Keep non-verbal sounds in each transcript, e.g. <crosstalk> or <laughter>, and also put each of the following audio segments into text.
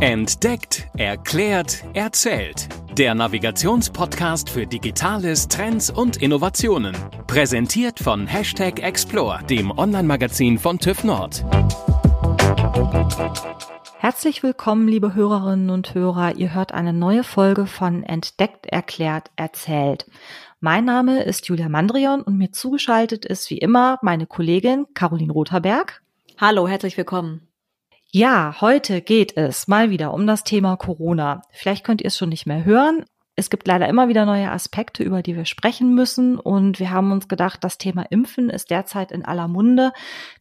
Entdeckt, erklärt, erzählt. Der Navigationspodcast für Digitales, Trends und Innovationen. Präsentiert von Hashtag Explore, dem Online-Magazin von TÜV Nord. Herzlich willkommen, liebe Hörerinnen und Hörer. Ihr hört eine neue Folge von Entdeckt, erklärt, erzählt. Mein Name ist Julia Mandrion und mir zugeschaltet ist wie immer meine Kollegin Caroline Rotherberg. Hallo, herzlich willkommen. Ja, heute geht es mal wieder um das Thema Corona. Vielleicht könnt ihr es schon nicht mehr hören. Es gibt leider immer wieder neue Aspekte, über die wir sprechen müssen. Und wir haben uns gedacht, das Thema Impfen ist derzeit in aller Munde.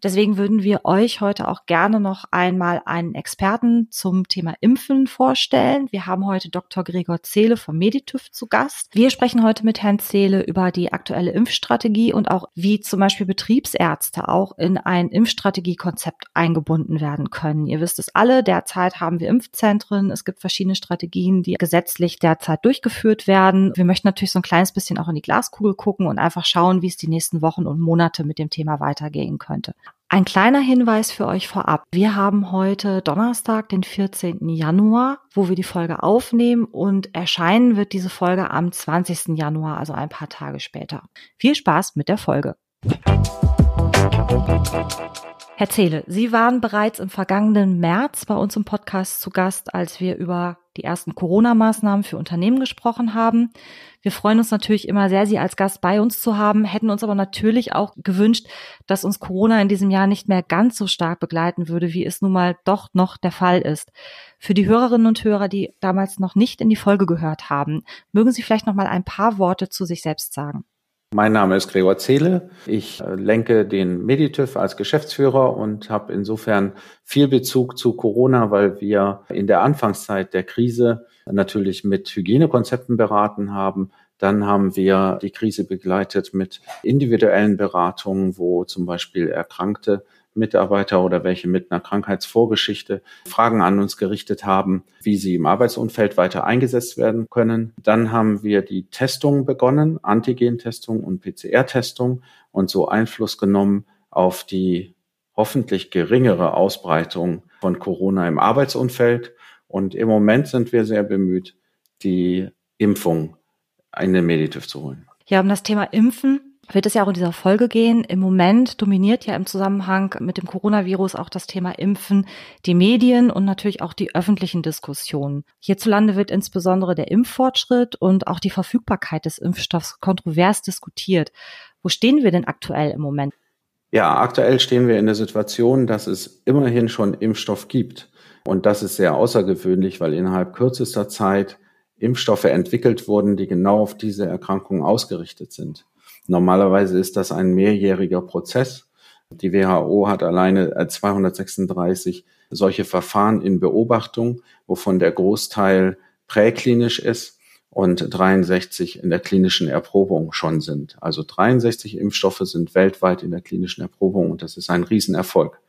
Deswegen würden wir euch heute auch gerne noch einmal einen Experten zum Thema Impfen vorstellen. Wir haben heute Dr. Gregor Zehle vom Meditüv zu Gast. Wir sprechen heute mit Herrn Zehle über die aktuelle Impfstrategie und auch wie zum Beispiel Betriebsärzte auch in ein Impfstrategiekonzept eingebunden werden können. Ihr wisst es alle, derzeit haben wir Impfzentren. Es gibt verschiedene Strategien, die gesetzlich derzeit durchgeführt durchgeführt werden. Wir möchten natürlich so ein kleines bisschen auch in die Glaskugel gucken und einfach schauen, wie es die nächsten Wochen und Monate mit dem Thema weitergehen könnte. Ein kleiner Hinweis für euch vorab. Wir haben heute Donnerstag, den 14. Januar, wo wir die Folge aufnehmen und erscheinen wird diese Folge am 20. Januar, also ein paar Tage später. Viel Spaß mit der Folge. Herr Zehle, Sie waren bereits im vergangenen März bei uns im Podcast zu Gast, als wir über die ersten Corona-Maßnahmen für Unternehmen gesprochen haben. Wir freuen uns natürlich immer sehr, Sie als Gast bei uns zu haben, hätten uns aber natürlich auch gewünscht, dass uns Corona in diesem Jahr nicht mehr ganz so stark begleiten würde, wie es nun mal doch noch der Fall ist. Für die Hörerinnen und Hörer, die damals noch nicht in die Folge gehört haben, mögen Sie vielleicht noch mal ein paar Worte zu sich selbst sagen. Mein Name ist Gregor Zehle. Ich äh, lenke den Meditüv als Geschäftsführer und habe insofern viel Bezug zu Corona, weil wir in der Anfangszeit der Krise natürlich mit Hygienekonzepten beraten haben. Dann haben wir die Krise begleitet mit individuellen Beratungen, wo zum Beispiel Erkrankte Mitarbeiter oder welche mit einer Krankheitsvorgeschichte Fragen an uns gerichtet haben, wie sie im Arbeitsumfeld weiter eingesetzt werden können. Dann haben wir die Testung begonnen, Antigentestung und PCR-Testung und so Einfluss genommen auf die hoffentlich geringere Ausbreitung von Corona im Arbeitsumfeld. Und im Moment sind wir sehr bemüht, die Impfung in den Meditiv zu holen. Ja, um das Thema Impfen wird es ja auch in dieser Folge gehen. Im Moment dominiert ja im Zusammenhang mit dem Coronavirus auch das Thema Impfen die Medien und natürlich auch die öffentlichen Diskussionen. Hierzulande wird insbesondere der Impffortschritt und auch die Verfügbarkeit des Impfstoffs kontrovers diskutiert. Wo stehen wir denn aktuell im Moment? Ja, aktuell stehen wir in der Situation, dass es immerhin schon Impfstoff gibt. Und das ist sehr außergewöhnlich, weil innerhalb kürzester Zeit Impfstoffe entwickelt wurden, die genau auf diese Erkrankung ausgerichtet sind. Normalerweise ist das ein mehrjähriger Prozess. Die WHO hat alleine 236 äh, solche Verfahren in Beobachtung, wovon der Großteil präklinisch ist und 63 in der klinischen Erprobung schon sind. Also 63 Impfstoffe sind weltweit in der klinischen Erprobung und das ist ein Riesenerfolg.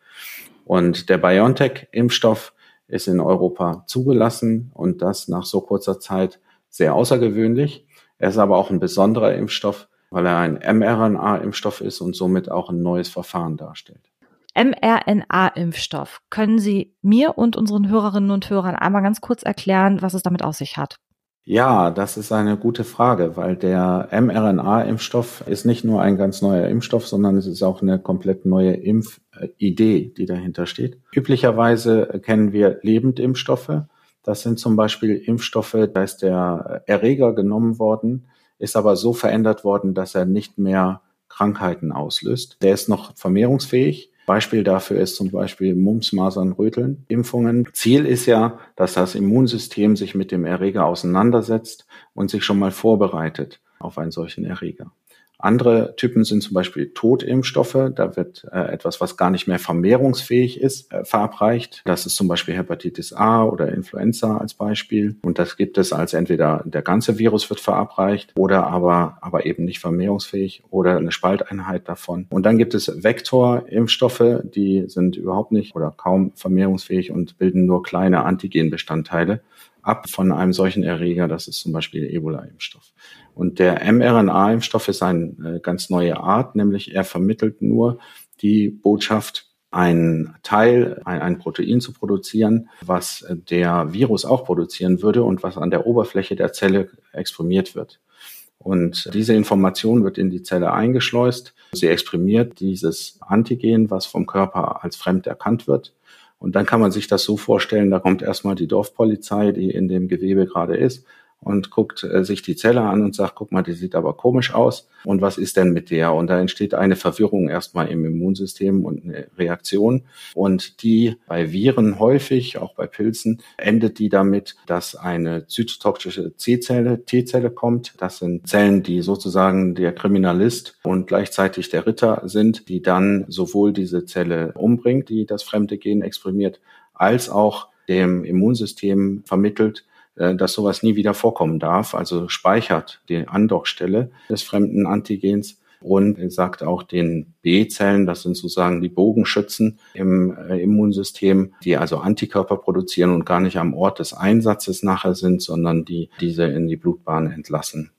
Und der BioNTech-Impfstoff ist in Europa zugelassen und das nach so kurzer Zeit sehr außergewöhnlich. Er ist aber auch ein besonderer Impfstoff, weil er ein mRNA-Impfstoff ist und somit auch ein neues Verfahren darstellt. mRNA-Impfstoff. Können Sie mir und unseren Hörerinnen und Hörern einmal ganz kurz erklären, was es damit auf sich hat? Ja, das ist eine gute Frage, weil der mRNA-Impfstoff ist nicht nur ein ganz neuer Impfstoff, sondern es ist auch eine komplett neue Impfidee, die dahinter steht. Üblicherweise kennen wir Lebendimpfstoffe. Das sind zum Beispiel Impfstoffe, da ist der Erreger genommen worden, ist aber so verändert worden, dass er nicht mehr Krankheiten auslöst. Der ist noch vermehrungsfähig. Beispiel dafür ist zum Beispiel Mumps, Masern, Röteln, Impfungen. Ziel ist ja, dass das Immunsystem sich mit dem Erreger auseinandersetzt und sich schon mal vorbereitet auf einen solchen Erreger. Andere Typen sind zum Beispiel Totimpfstoffe. Da wird äh, etwas, was gar nicht mehr vermehrungsfähig ist, äh, verabreicht. Das ist zum Beispiel Hepatitis A oder Influenza als Beispiel. Und das gibt es als entweder der ganze Virus wird verabreicht oder aber, aber eben nicht vermehrungsfähig oder eine Spalteinheit davon. Und dann gibt es Vektorimpfstoffe, die sind überhaupt nicht oder kaum vermehrungsfähig und bilden nur kleine Antigenbestandteile ab von einem solchen Erreger. Das ist zum Beispiel Ebola-Impfstoff. Und der mRNA-Impfstoff ist eine äh, ganz neue Art, nämlich er vermittelt nur die Botschaft ein Teil, ein, ein, Protein zu produzieren, was der Virus auch produzieren würde und was an der Oberfläche der Zelle exprimiert wird. Und diese Information wird in die Zelle eingeschleust. Sie exprimiert dieses Antigen, was vom Körper als fremd erkannt wird. Und dann kann man sich das so vorstellen, da kommt erstmal die Dorfpolizei, die in dem Gewebe gerade ist, und guckt äh, sich die Zelle an und sagt, guck mal, die sieht aber komisch aus. Und was ist denn mit der? Und da entsteht eine Verwirrung erstmal im Immunsystem und eine Reaktion. Und die bei Viren häufig, auch bei Pilzen, endet die damit, dass eine zytotoxische C-Zelle, T-Zelle kommt. Das sind Zellen, die sozusagen der Kriminalist und gleichzeitig der Ritter sind, die dann sowohl diese Zelle umbringt, die das fremde Gen exprimiert, als auch dem Immunsystem vermittelt, dass sowas nie wieder vorkommen darf, also speichert die Andockstelle des fremden Antigens und sagt auch den B-Zellen, das sind sozusagen die Bogenschützen im äh, Immunsystem, die also Antikörper produzieren und gar nicht am Ort des Einsatzes nachher sind, sondern die diese in die Blutbahn entlassen.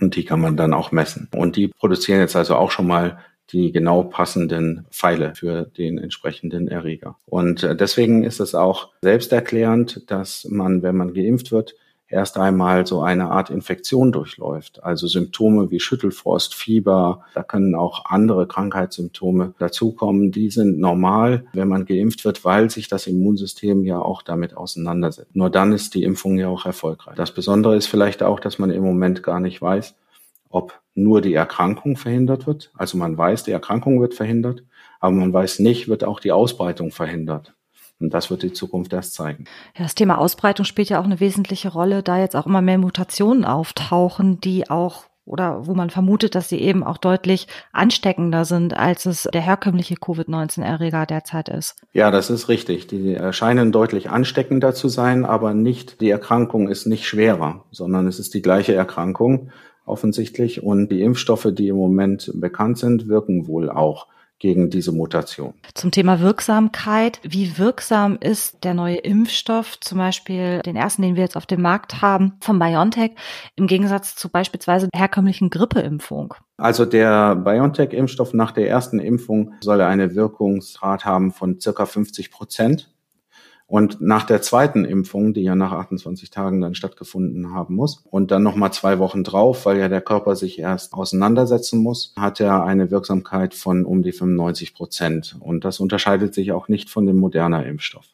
Und die kann man dann auch messen. Und die produzieren jetzt also auch schon mal die genau passenden Pfeile für den entsprechenden Erreger. Und äh, deswegen ist es auch selbsterklärend, dass man, wenn man geimpft wird, erst einmal so eine Art Infektion durchläuft. Also Symptome wie Schüttelfrost, Fieber, da können auch andere Krankheitssymptome dazukommen. Die sind normal, wenn man geimpft wird, weil sich das Immunsystem ja auch damit auseinandersetzt. Nur dann ist die Impfung ja auch erfolgreich. Das Besondere ist vielleicht auch, dass man im Moment gar nicht weiß, ob nur die Erkrankung verhindert wird. Also man weiß, die Erkrankung wird verhindert, aber man weiß nicht, wird auch die Ausbreitung verhindert. Und das wird die Zukunft erst zeigen. Ja, das Thema Ausbreitung spielt ja auch eine wesentliche Rolle, da jetzt auch immer mehr Mutationen auftauchen, die auch oder wo man vermutet, dass sie eben auch deutlich ansteckender sind, als es der herkömmliche Covid-19-Erreger derzeit ist. Ja, das ist richtig. Die scheinen deutlich ansteckender zu sein, aber nicht, die Erkrankung ist nicht schwerer, sondern es ist die gleiche Erkrankung offensichtlich. Und die Impfstoffe, die im Moment bekannt sind, wirken wohl auch gegen diese Mutation. Zum Thema Wirksamkeit. Wie wirksam ist der neue Impfstoff, zum Beispiel den ersten, den wir jetzt auf dem Markt haben, von BioNTech, im Gegensatz zu beispielsweise herkömmlichen Grippeimpfung? Also der BioNTech-Impfstoff nach der ersten Impfung soll eine Wirkungsrate haben von circa 50 Prozent. Und nach der zweiten Impfung, die ja nach 28 Tagen dann stattgefunden haben muss, und dann nochmal zwei Wochen drauf, weil ja der Körper sich erst auseinandersetzen muss, hat er eine Wirksamkeit von um die 95 Prozent. Und das unterscheidet sich auch nicht von dem moderner Impfstoff.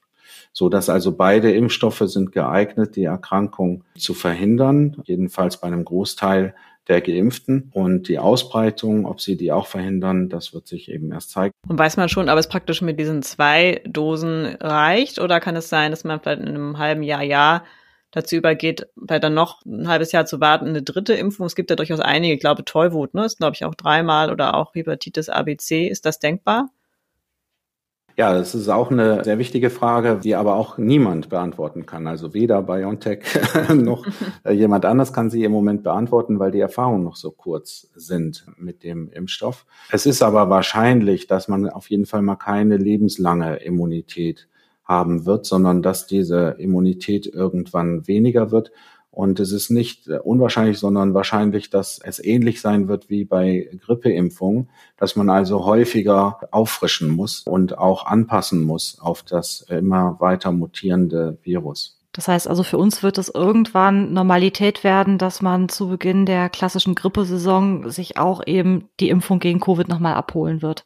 So dass also beide Impfstoffe sind geeignet, die Erkrankung zu verhindern, jedenfalls bei einem Großteil der Geimpften. Und die Ausbreitung, ob sie die auch verhindern, das wird sich eben erst zeigen. Und weiß man schon, ob es praktisch mit diesen zwei Dosen reicht oder kann es sein, dass man vielleicht in einem halben Jahr, Jahr dazu übergeht, bei dann noch ein halbes Jahr zu warten, eine dritte Impfung. Es gibt ja durchaus einige, ich glaube Tollwut, ne, ist glaube ich auch dreimal oder auch Hepatitis ABC. Ist das denkbar? Ja, das ist auch eine sehr wichtige Frage, die aber auch niemand beantworten kann. Also weder BioNTech <laughs> noch äh, jemand anders kann sie im Moment beantworten, weil die Erfahrungen noch so kurz sind mit dem Impfstoff. Es ist aber wahrscheinlich, dass man auf jeden Fall mal keine lebenslange Immunität haben wird, sondern dass diese Immunität irgendwann weniger wird und es ist nicht äh, unwahrscheinlich, sondern wahrscheinlich, dass es ähnlich sein wird wie bei Grippeimpfungen, dass man also häufiger auffrischen muss und auch anpassen muss auf das immer weiter mutierende Virus. Das heißt also, für uns wird es irgendwann Normalität werden, dass man zu Beginn der klassischen Grippesaison sich auch eben die Impfung gegen Covid nochmal abholen wird.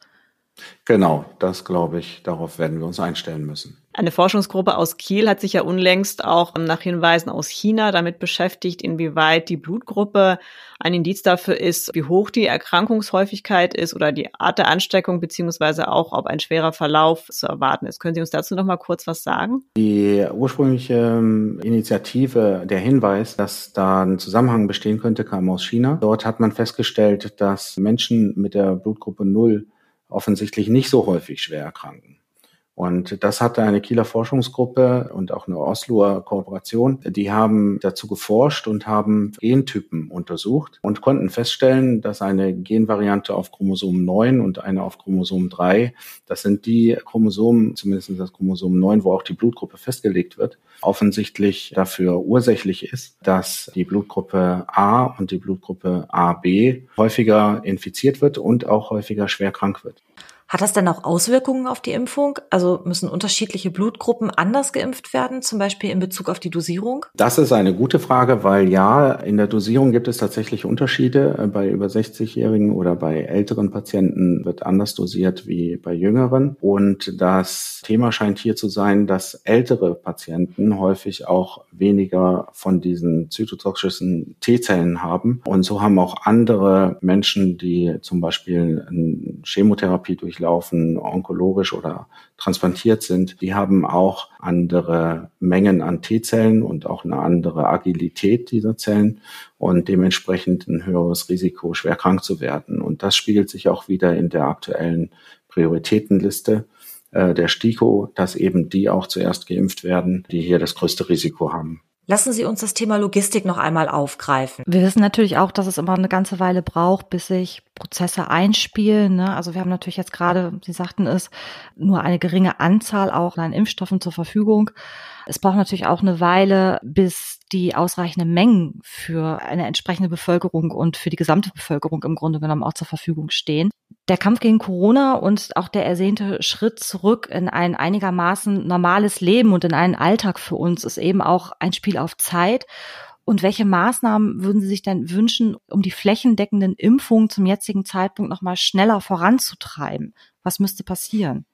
Genau, das glaube ich, darauf werden wir uns einstellen müssen. Eine Forschungsgruppe aus Kiel hat sich ja unlängst auch nach Hinweisen aus China damit beschäftigt, inwieweit die Blutgruppe ein Indiz dafür ist, wie hoch die Erkrankungshäufigkeit ist oder die Art der Ansteckung, beziehungsweise auch, ob ein schwerer Verlauf zu erwarten ist. Können Sie uns dazu noch mal kurz was sagen? Die ursprüngliche ähm, Initiative, der Hinweis, dass da ein Zusammenhang bestehen könnte, kam aus China. Dort hat man festgestellt, dass Menschen mit der Blutgruppe 0 offensichtlich nicht so häufig schwer erkranken. Und das hatte eine Kieler Forschungsgruppe und auch eine Osloer Kooperation. Die haben dazu geforscht und haben Gentypen untersucht und konnten feststellen, dass eine Genvariante auf Chromosom 9 und eine auf Chromosom 3, das sind die Chromosomen, zumindest das Chromosom 9, wo auch die Blutgruppe festgelegt wird, offensichtlich dafür ursächlich ist, dass die Blutgruppe A und die Blutgruppe AB häufiger infiziert wird und auch häufiger schwer krank wird. Hat das denn auch Auswirkungen auf die Impfung? Also müssen unterschiedliche Blutgruppen anders geimpft werden, zum Beispiel in Bezug auf die Dosierung? Das ist eine gute Frage, weil ja, in der Dosierung gibt es tatsächlich Unterschiede. Bei über 60-Jährigen oder bei älteren Patienten wird anders dosiert wie bei jüngeren. Und das Thema scheint hier zu sein, dass ältere Patienten häufig auch weniger von diesen zytotoxischen T-Zellen haben. Und so haben auch andere Menschen, die zum Beispiel eine Chemotherapie durch durchlaufen, onkologisch oder transplantiert sind, die haben auch andere Mengen an T-Zellen und auch eine andere Agilität dieser Zellen und dementsprechend ein höheres Risiko, schwer krank zu werden. Und das spiegelt sich auch wieder in der aktuellen Prioritätenliste äh, der STIKO, dass eben die auch zuerst geimpft werden, die hier das größte Risiko haben. Lassen Sie uns das Thema Logistik noch einmal aufgreifen. Wir wissen natürlich auch, dass es immer eine ganze Weile braucht, bis sich Prozesse einspielen. Ne? Also wir haben natürlich jetzt gerade, Sie sagten es, nur eine geringe Anzahl auch an Impfstoffen zur Verfügung. Es braucht natürlich auch eine Weile, bis die ausreichenden Mengen für eine entsprechende Bevölkerung und für die gesamte Bevölkerung im Grunde genommen auch zur Verfügung stehen. Der Kampf gegen Corona und auch der ersehnte Schritt zurück in ein einigermaßen normales Leben und in einen Alltag für uns ist eben auch ein Spiel auf Zeit. Und welche Maßnahmen würden Sie sich denn wünschen, um die flächendeckenden Impfungen zum jetzigen Zeitpunkt nochmal schneller voranzutreiben? Was müsste passieren?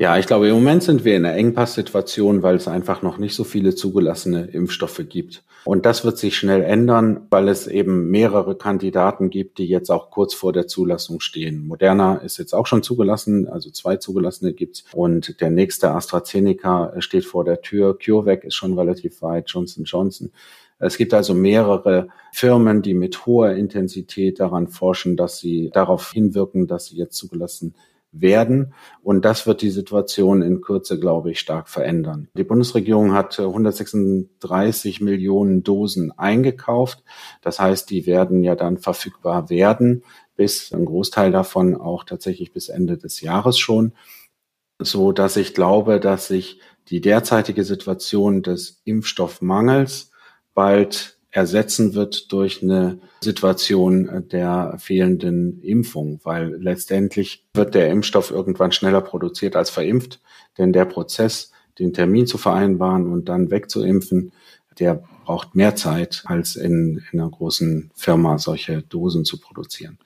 Ja, ich glaube, im Moment sind wir in einer Engpasssituation, weil es einfach noch nicht so viele zugelassene Impfstoffe gibt. Und das wird sich schnell ändern, weil es eben mehrere Kandidaten gibt, die jetzt auch kurz vor der Zulassung stehen. Moderna ist jetzt auch schon zugelassen, also zwei zugelassene gibt's. Und der nächste AstraZeneca steht vor der Tür. CureVac ist schon relativ weit, Johnson Johnson. Es gibt also mehrere Firmen, die mit hoher Intensität daran forschen, dass sie darauf hinwirken, dass sie jetzt zugelassen werden. Und das wird die Situation in Kürze, glaube ich, stark verändern. Die Bundesregierung hat 136 Millionen Dosen eingekauft. Das heißt, die werden ja dann verfügbar werden, bis ein Großteil davon auch tatsächlich bis Ende des Jahres schon. So dass ich glaube, dass sich die derzeitige Situation des Impfstoffmangels bald ersetzen wird durch eine Situation der fehlenden Impfung, weil letztendlich wird der Impfstoff irgendwann schneller produziert als verimpft, denn der Prozess, den Termin zu vereinbaren und dann wegzuimpfen, der braucht mehr Zeit, als in, in einer großen Firma solche Dosen zu produzieren.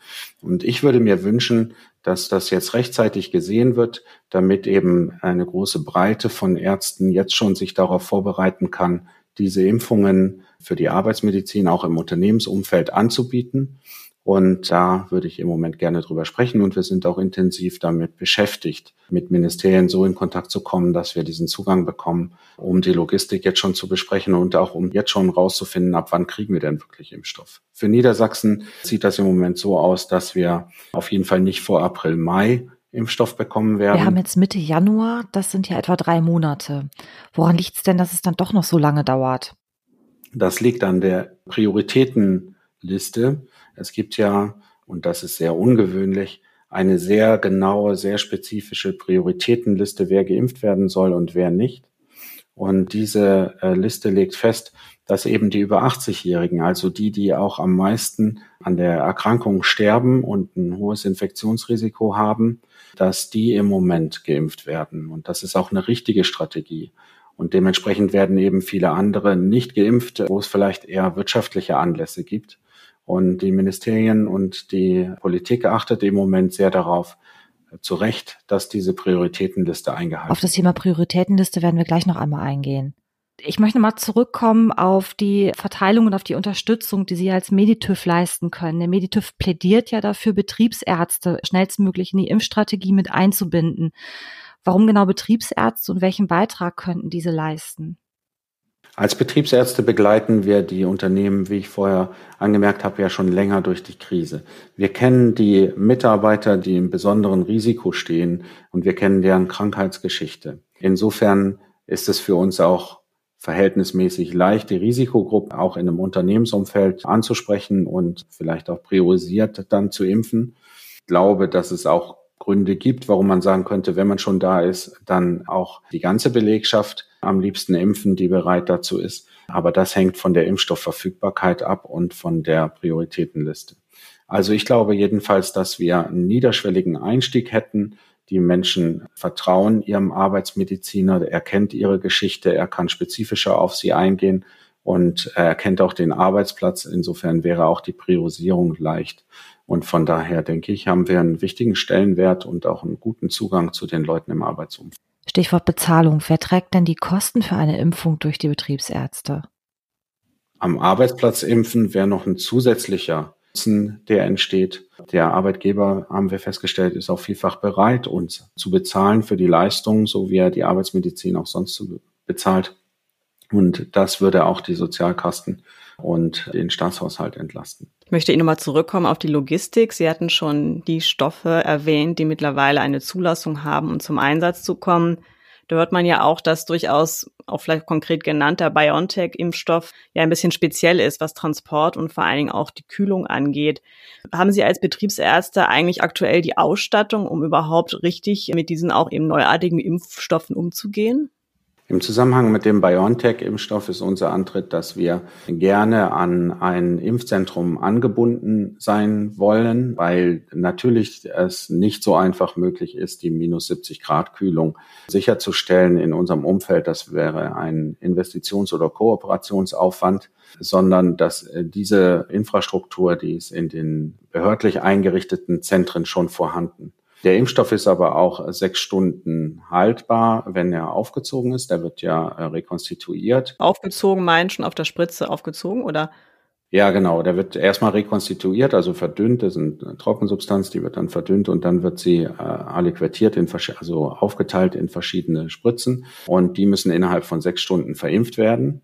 Und ich würde mir wünschen, dass das jetzt rechtzeitig gesehen wird, damit eben eine große Breite von Ärzten jetzt schon sich darauf vorbereiten kann, diese Impfungen für die Arbeitsmedizin auch im Unternehmensumfeld anzubieten. Und da würde ich im Moment gerne drüber sprechen. Und wir sind auch intensiv damit beschäftigt, mit Ministerien so in Kontakt zu kommen, dass wir diesen Zugang bekommen, um die Logistik jetzt schon zu besprechen und auch um jetzt schon rauszufinden, ab wann kriegen wir denn wirklich Impfstoff. Für Niedersachsen sieht das im Moment so aus, dass wir auf jeden Fall nicht vor April, Mai Impfstoff bekommen werden. Wir haben jetzt Mitte Januar, das sind ja etwa drei Monate. Woran liegt es denn, dass es dann doch noch so lange dauert? Das liegt an der Prioritätenliste. Es gibt ja, und das ist sehr ungewöhnlich, eine sehr genaue, sehr spezifische Prioritätenliste, wer geimpft werden soll und wer nicht. Und diese äh, Liste legt fest, dass eben die über 80-Jährigen, also die, die auch am meisten an der Erkrankung sterben und ein hohes Infektionsrisiko haben, dass die im Moment geimpft werden. Und das ist auch eine richtige Strategie. Und dementsprechend werden eben viele andere nicht geimpft, wo es vielleicht eher wirtschaftliche Anlässe gibt. Und die Ministerien und die Politik achtet im Moment sehr darauf, zu Recht, dass diese Prioritätenliste eingehalten wird. Auf das Thema Prioritätenliste werden wir gleich noch einmal eingehen. Ich möchte mal zurückkommen auf die Verteilung und auf die Unterstützung, die Sie als Meditüv leisten können. Der Meditüv plädiert ja dafür, Betriebsärzte schnellstmöglich in die Impfstrategie mit einzubinden. Warum genau Betriebsärzte und welchen Beitrag könnten diese leisten? Als Betriebsärzte begleiten wir die Unternehmen, wie ich vorher angemerkt habe, ja schon länger durch die Krise. Wir kennen die Mitarbeiter, die im besonderen Risiko stehen und wir kennen deren Krankheitsgeschichte. Insofern ist es für uns auch verhältnismäßig leicht, die Risikogruppe auch in einem Unternehmensumfeld anzusprechen und vielleicht auch priorisiert dann zu impfen. Ich glaube, dass es auch Gründe gibt, warum man sagen könnte, wenn man schon da ist, dann auch die ganze Belegschaft am liebsten impfen, die bereit dazu ist. Aber das hängt von der Impfstoffverfügbarkeit ab und von der Prioritätenliste. Also ich glaube jedenfalls, dass wir einen niederschwelligen Einstieg hätten, Die Menschen vertrauen ihrem Arbeitsmediziner, er kennt ihre Geschichte, er kann spezifischer auf sie eingehen und er kennt auch den Arbeitsplatz. Insofern wäre auch die Priorisierung leicht. Und von daher denke ich, haben wir einen wichtigen Stellenwert und auch einen guten Zugang zu den Leuten im Arbeitsumfeld. Stichwort Bezahlung. Wer trägt denn die Kosten für eine Impfung durch die Betriebsärzte? Am Arbeitsplatz impfen wäre noch ein zusätzlicher Nutzen, der entsteht. Der Arbeitgeber, haben wir festgestellt, ist auch vielfach bereit, uns zu bezahlen für die Leistung, so wie er die Arbeitsmedizin auch sonst bezahlt. Und das würde auch die Sozialkasten und den Staatshaushalt entlasten. Ich möchte Ihnen nochmal zurückkommen auf die Logistik. Sie hatten schon die Stoffe erwähnt, die mittlerweile eine Zulassung haben, um zum Einsatz zu kommen. Da hört man ja auch, dass durchaus auch vielleicht konkret genannter BioNTech-Impfstoff ja ein bisschen speziell ist, was Transport und vor allen Dingen auch die Kühlung angeht. Haben Sie als Betriebsärzte eigentlich aktuell die Ausstattung, um überhaupt richtig mit diesen auch eben neuartigen Impfstoffen umzugehen? Im Zusammenhang mit dem BioNTech-Impfstoff ist unser Antritt, dass wir gerne an ein Impfzentrum angebunden sein wollen, weil natürlich es nicht so einfach möglich ist, die minus 70 Grad Kühlung sicherzustellen in unserem Umfeld. Das wäre ein Investitions- oder Kooperationsaufwand, sondern dass diese Infrastruktur, die ist in den behördlich eingerichteten Zentren schon vorhanden. Der Impfstoff ist aber auch sechs Stunden haltbar, wenn er aufgezogen ist. Der wird ja äh, rekonstituiert. Aufgezogen meint schon auf der Spritze aufgezogen oder? Ja, genau. Der wird erstmal rekonstituiert, also verdünnt. Das ist eine Trockensubstanz, die wird dann verdünnt und dann wird sie äh, aliquertiert, in, also aufgeteilt in verschiedene Spritzen. Und die müssen innerhalb von sechs Stunden verimpft werden.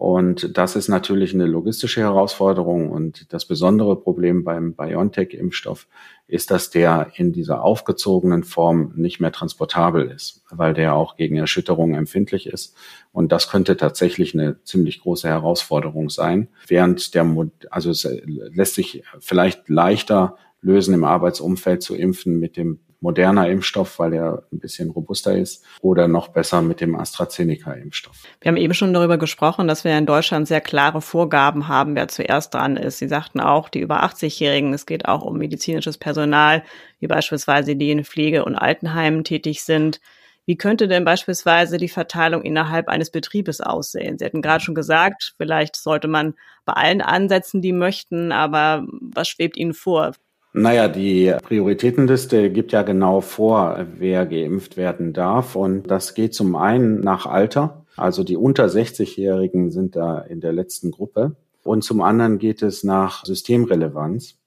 Und das ist natürlich eine logistische Herausforderung. Und das besondere Problem beim BioNTech-Impfstoff ist, dass der in dieser aufgezogenen Form nicht mehr transportabel ist, weil der auch gegen Erschütterungen empfindlich ist. Und das könnte tatsächlich eine ziemlich große Herausforderung sein. Während der, also es lässt sich vielleicht leichter lösen, im Arbeitsumfeld zu impfen mit dem moderner Impfstoff, weil er ein bisschen robuster ist, oder noch besser mit dem AstraZeneca-Impfstoff. Wir haben eben schon darüber gesprochen, dass wir in Deutschland sehr klare Vorgaben haben, wer zuerst dran ist. Sie sagten auch, die über 80-Jährigen, es geht auch um medizinisches Personal, wie beispielsweise die in Pflege- und Altenheimen tätig sind. Wie könnte denn beispielsweise die Verteilung innerhalb eines Betriebes aussehen? Sie hatten gerade schon gesagt, vielleicht sollte man bei allen ansetzen, die möchten, aber was schwebt Ihnen vor? Naja, die Prioritätenliste gibt ja genau vor, wer geimpft werden darf. Und das geht zum einen nach Alter. Also die unter 60-Jährigen sind da in der letzten Gruppe. Und zum anderen geht es nach Systemrelevanz.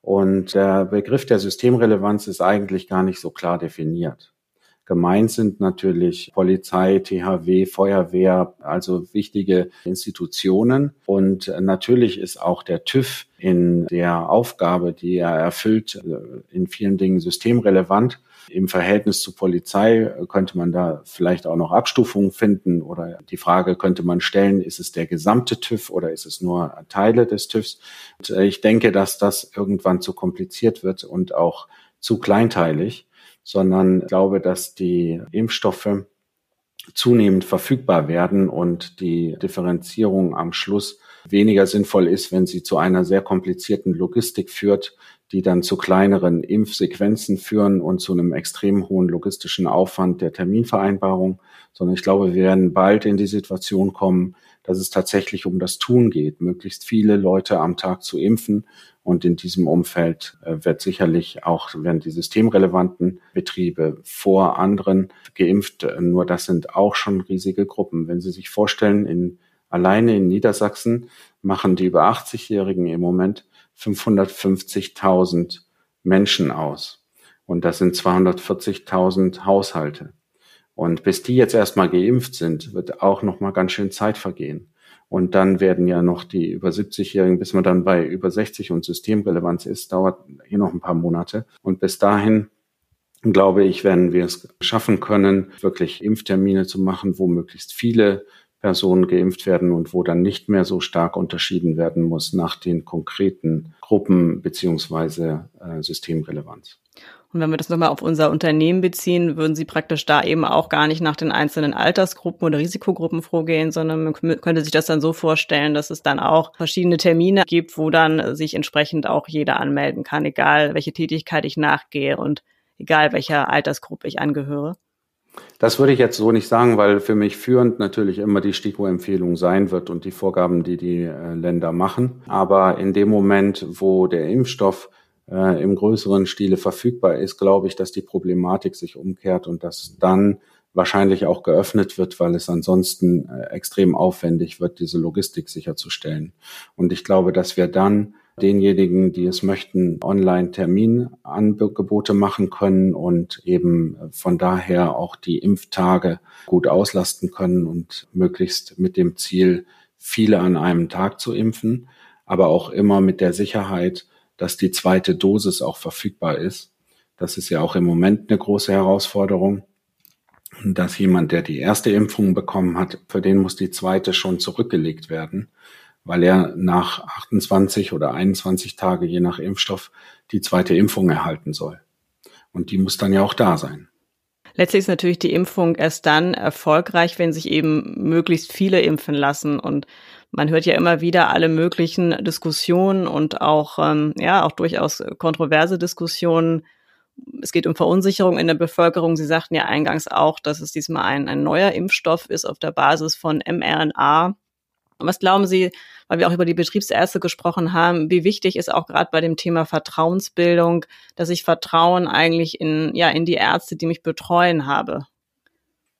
Und der Begriff der Systemrelevanz ist eigentlich gar nicht so klar definiert. Gemeint sind natürlich Polizei, THW, Feuerwehr, also wichtige Institutionen. Und natürlich ist auch der TÜV in der Aufgabe, die er erfüllt, in vielen Dingen systemrelevant. Im Verhältnis zur Polizei könnte man da vielleicht auch noch Abstufungen finden oder die Frage könnte man stellen, ist es der gesamte TÜV oder ist es nur Teile des TÜVs? Und ich denke, dass das irgendwann zu kompliziert wird und auch zu kleinteilig sondern glaube, dass die Impfstoffe zunehmend verfügbar werden und die Differenzierung am Schluss weniger sinnvoll ist, wenn sie zu einer sehr komplizierten Logistik führt, die dann zu kleineren Impfsequenzen führen und zu einem extrem hohen logistischen Aufwand der Terminvereinbarung, sondern ich glaube, wir werden bald in die Situation kommen, dass es tatsächlich um das Tun geht, möglichst viele Leute am Tag zu impfen und in diesem Umfeld äh, wird sicherlich auch, werden die systemrelevanten Betriebe vor anderen geimpft. Nur das sind auch schon riesige Gruppen. Wenn Sie sich vorstellen, in, alleine in Niedersachsen machen die über 80-Jährigen im Moment 550.000 Menschen aus. Und das sind 240.000 Haushalte. Und bis die jetzt erstmal geimpft sind, wird auch noch mal ganz schön Zeit vergehen. Und dann werden ja noch die über 70-Jährigen, bis man dann bei über 60 und Systemrelevanz ist, dauert hier noch ein paar Monate. Und bis dahin glaube ich, werden wir es schaffen können, wirklich Impftermine zu machen, wo möglichst viele Personen geimpft werden und wo dann nicht mehr so stark unterschieden werden muss nach den konkreten Gruppen beziehungsweise äh, Systemrelevanz. Und wenn wir das nochmal auf unser Unternehmen beziehen, würden Sie praktisch da eben auch gar nicht nach den einzelnen Altersgruppen oder Risikogruppen vorgehen, sondern man könnte sich das dann so vorstellen, dass es dann auch verschiedene Termine gibt, wo dann sich entsprechend auch jeder anmelden kann, egal welche Tätigkeit ich nachgehe und egal welcher Altersgruppe ich angehöre? Das würde ich jetzt so nicht sagen, weil für mich führend natürlich immer die STIKO-Empfehlung sein wird und die Vorgaben, die die äh, Länder machen. Aber in dem Moment, wo der Impfstoff äh, im größeren Stile verfügbar ist, glaube ich, dass die Problematik sich umkehrt und dass dann wahrscheinlich auch geöffnet wird, weil es ansonsten äh, extrem aufwendig wird, diese Logistik sicherzustellen. Und ich glaube, dass wir dann denjenigen, die es möchten, Online-Terminangebote machen können und eben von daher auch die Impftage gut auslasten können und möglichst mit dem Ziel, viele an einem Tag zu impfen, aber auch immer mit der Sicherheit, dass die zweite Dosis auch verfügbar ist. Das ist ja auch im Moment eine große Herausforderung. Dass jemand, der die erste Impfung bekommen hat, für den muss die zweite schon zurückgelegt werden, weil er nach 28 oder 21 Tage, je nach Impfstoff, die zweite Impfung erhalten soll. Und die muss dann ja auch da sein. Letztlich ist natürlich die Impfung erst dann erfolgreich, wenn sich eben möglichst viele impfen lassen. Und man hört ja immer wieder alle möglichen Diskussionen und auch, ähm, ja, auch durchaus kontroverse Diskussionen es geht um Verunsicherung in der Bevölkerung. Sie sagten ja eingangs auch, dass es diesmal ein, ein neuer Impfstoff ist auf der Basis von mRNA. Was glauben Sie, weil wir auch über die Betriebsärzte gesprochen haben, wie wichtig ist auch gerade bei dem Thema Vertrauensbildung, dass ich Vertrauen eigentlich in, ja, in die Ärzte, die mich betreuen habe?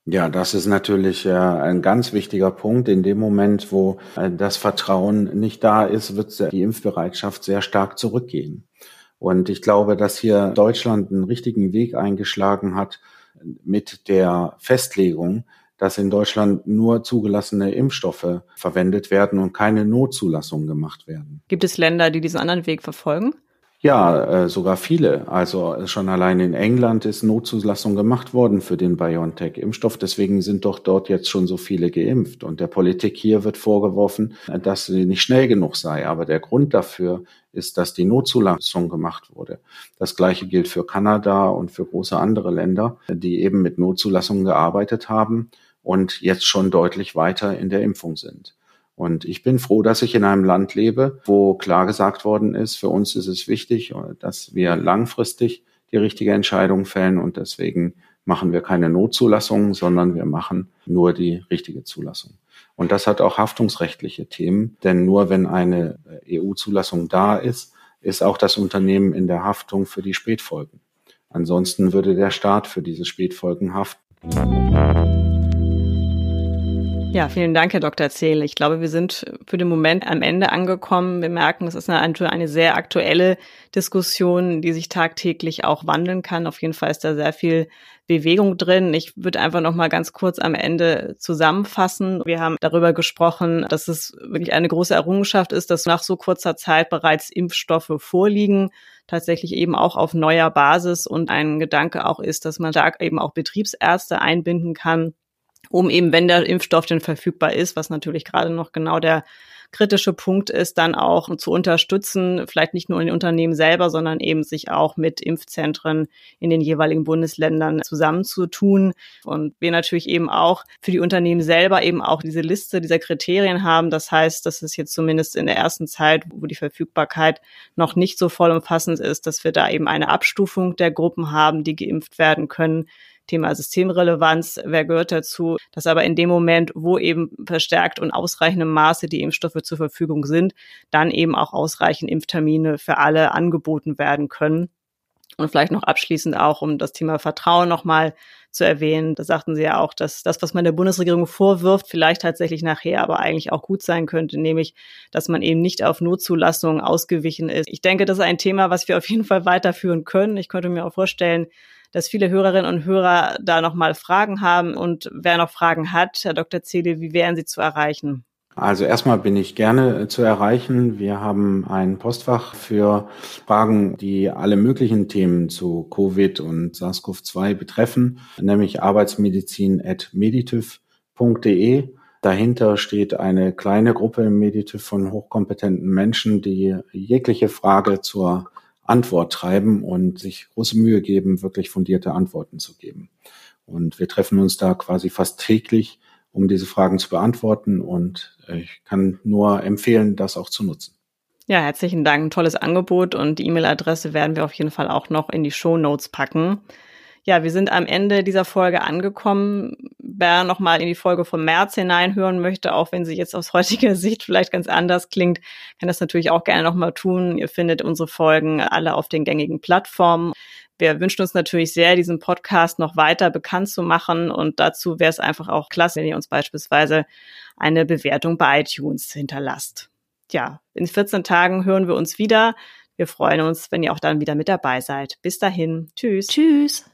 Ja, das ist natürlich äh, ein ganz wichtiger Punkt. In dem Moment, wo äh, das Vertrauen nicht da ist, wird die Impfbereitschaft sehr stark zurückgehen. Und ich glaube, dass hier Deutschland einen richtigen Weg eingeschlagen hat mit der Festlegung, dass in Deutschland nur zugelassene Impfstoffe verwendet werden und keine Notzulassungen gemacht werden. Gibt es Länder, die diesen anderen Weg verfolgen? Ja, äh, sogar viele. Also schon allein in England ist Notzulassung gemacht worden für den BioNTech-Impfstoff. Deswegen sind doch dort jetzt schon so viele geimpft. Und der Politik hier wird vorgeworfen, dass sie nicht schnell genug sei. Aber der Grund dafür ist, dass die Notzulassung gemacht wurde. Das Gleiche gilt für Kanada und für große andere Länder, die eben mit Notzulassungen gearbeitet haben und jetzt schon deutlich weiter in der Impfung sind. Und ich bin froh, dass ich in einem Land lebe, wo klar gesagt worden ist, für uns ist es wichtig, dass wir langfristig die richtige Entscheidung fällen und deswegen machen wir keine Notzulassung, sondern wir machen nur die richtige Zulassung. Und das hat auch haftungsrechtliche Themen, denn nur wenn eine EU-Zulassung da ist, ist auch das Unternehmen in der Haftung für die Spätfolgen. Ansonsten würde der Staat für diese Spätfolgen haften. Ja, vielen Dank, Herr Dr. Zehl. Ich glaube, wir sind für den Moment am Ende angekommen. Wir merken, es ist eine, eine sehr aktuelle Diskussion, die sich tagtäglich auch wandeln kann. Auf jeden Fall ist da sehr viel Bewegung drin. Ich würde einfach noch mal ganz kurz am Ende zusammenfassen. Wir haben darüber gesprochen, dass es wirklich eine große Errungenschaft ist, dass nach so kurzer Zeit bereits Impfstoffe vorliegen, tatsächlich eben auch auf neuer Basis und ein Gedanke auch ist, dass man da eben auch Betriebsärzte einbinden kann um eben, wenn der Impfstoff denn verfügbar ist, was natürlich gerade noch genau der kritische Punkt ist, dann auch zu unterstützen, vielleicht nicht nur in den Unternehmen selber, sondern eben sich auch mit Impfzentren in den jeweiligen Bundesländern zusammenzutun. Und wir natürlich eben auch für die Unternehmen selber eben auch diese Liste dieser Kriterien haben. Das heißt, dass es jetzt zumindest in der ersten Zeit, wo die Verfügbarkeit noch nicht so vollumfassend ist, dass wir da eben eine Abstufung der Gruppen haben, die geimpft werden können Thema Systemrelevanz, wer gehört dazu, dass aber in dem Moment, wo eben verstärkt und ausreichendem Maße die Impfstoffe zur Verfügung sind, dann eben auch ausreichend Impftermine für alle angeboten werden können. Und vielleicht noch abschließend auch, um das Thema Vertrauen nochmal zu erwähnen. Da sagten Sie ja auch, dass das, was man der Bundesregierung vorwirft, vielleicht tatsächlich nachher aber eigentlich auch gut sein könnte, nämlich, dass man eben nicht auf Notzulassungen ausgewichen ist. Ich denke, das ist ein Thema, was wir auf jeden Fall weiterführen können. Ich könnte mir auch vorstellen, dass viele Hörerinnen und Hörer da nochmal Fragen haben. Und wer noch Fragen hat, Herr Dr. Zede, wie wären sie zu erreichen? Also erstmal bin ich gerne äh, zu erreichen. Wir haben ein Postfach für Fragen, die alle möglichen Themen zu Covid und SARS-CoV-2 betreffen, nämlich arbeitsmedizin.meditiv.de. Dahinter steht eine kleine Gruppe im Meditiv von hochkompetenten Menschen, die jegliche Frage zur Antwort treiben und sich große Mühe geben, wirklich fundierte Antworten zu geben. Und wir treffen uns da quasi fast täglich, um diese Fragen zu beantworten. Und ich kann nur empfehlen, das auch zu nutzen. Ja, herzlichen Dank. Ein tolles Angebot und die E-Mail-Adresse werden wir auf jeden Fall auch noch in die Show Notes packen. Ja, wir sind am Ende dieser Folge angekommen. Wer nochmal in die Folge vom März hineinhören möchte, auch wenn sie jetzt aus <laughs> heutiger Sicht vielleicht ganz anders klingt, kann das natürlich auch gerne nochmal tun. Ihr findet unsere Folgen alle auf den gängigen Plattformen. Wir wünschen uns natürlich sehr, diesen Podcast noch weiter bekannt zu machen und dazu wäre es einfach auch klasse, wenn ihr uns beispielsweise eine Bewertung bei iTunes hinterlasst. Ja, in 14 Tagen hören wir uns wieder. Wir freuen uns, wenn ihr auch dann wieder mit dabei seid. Bis dahin. Tschüss. Tschüss.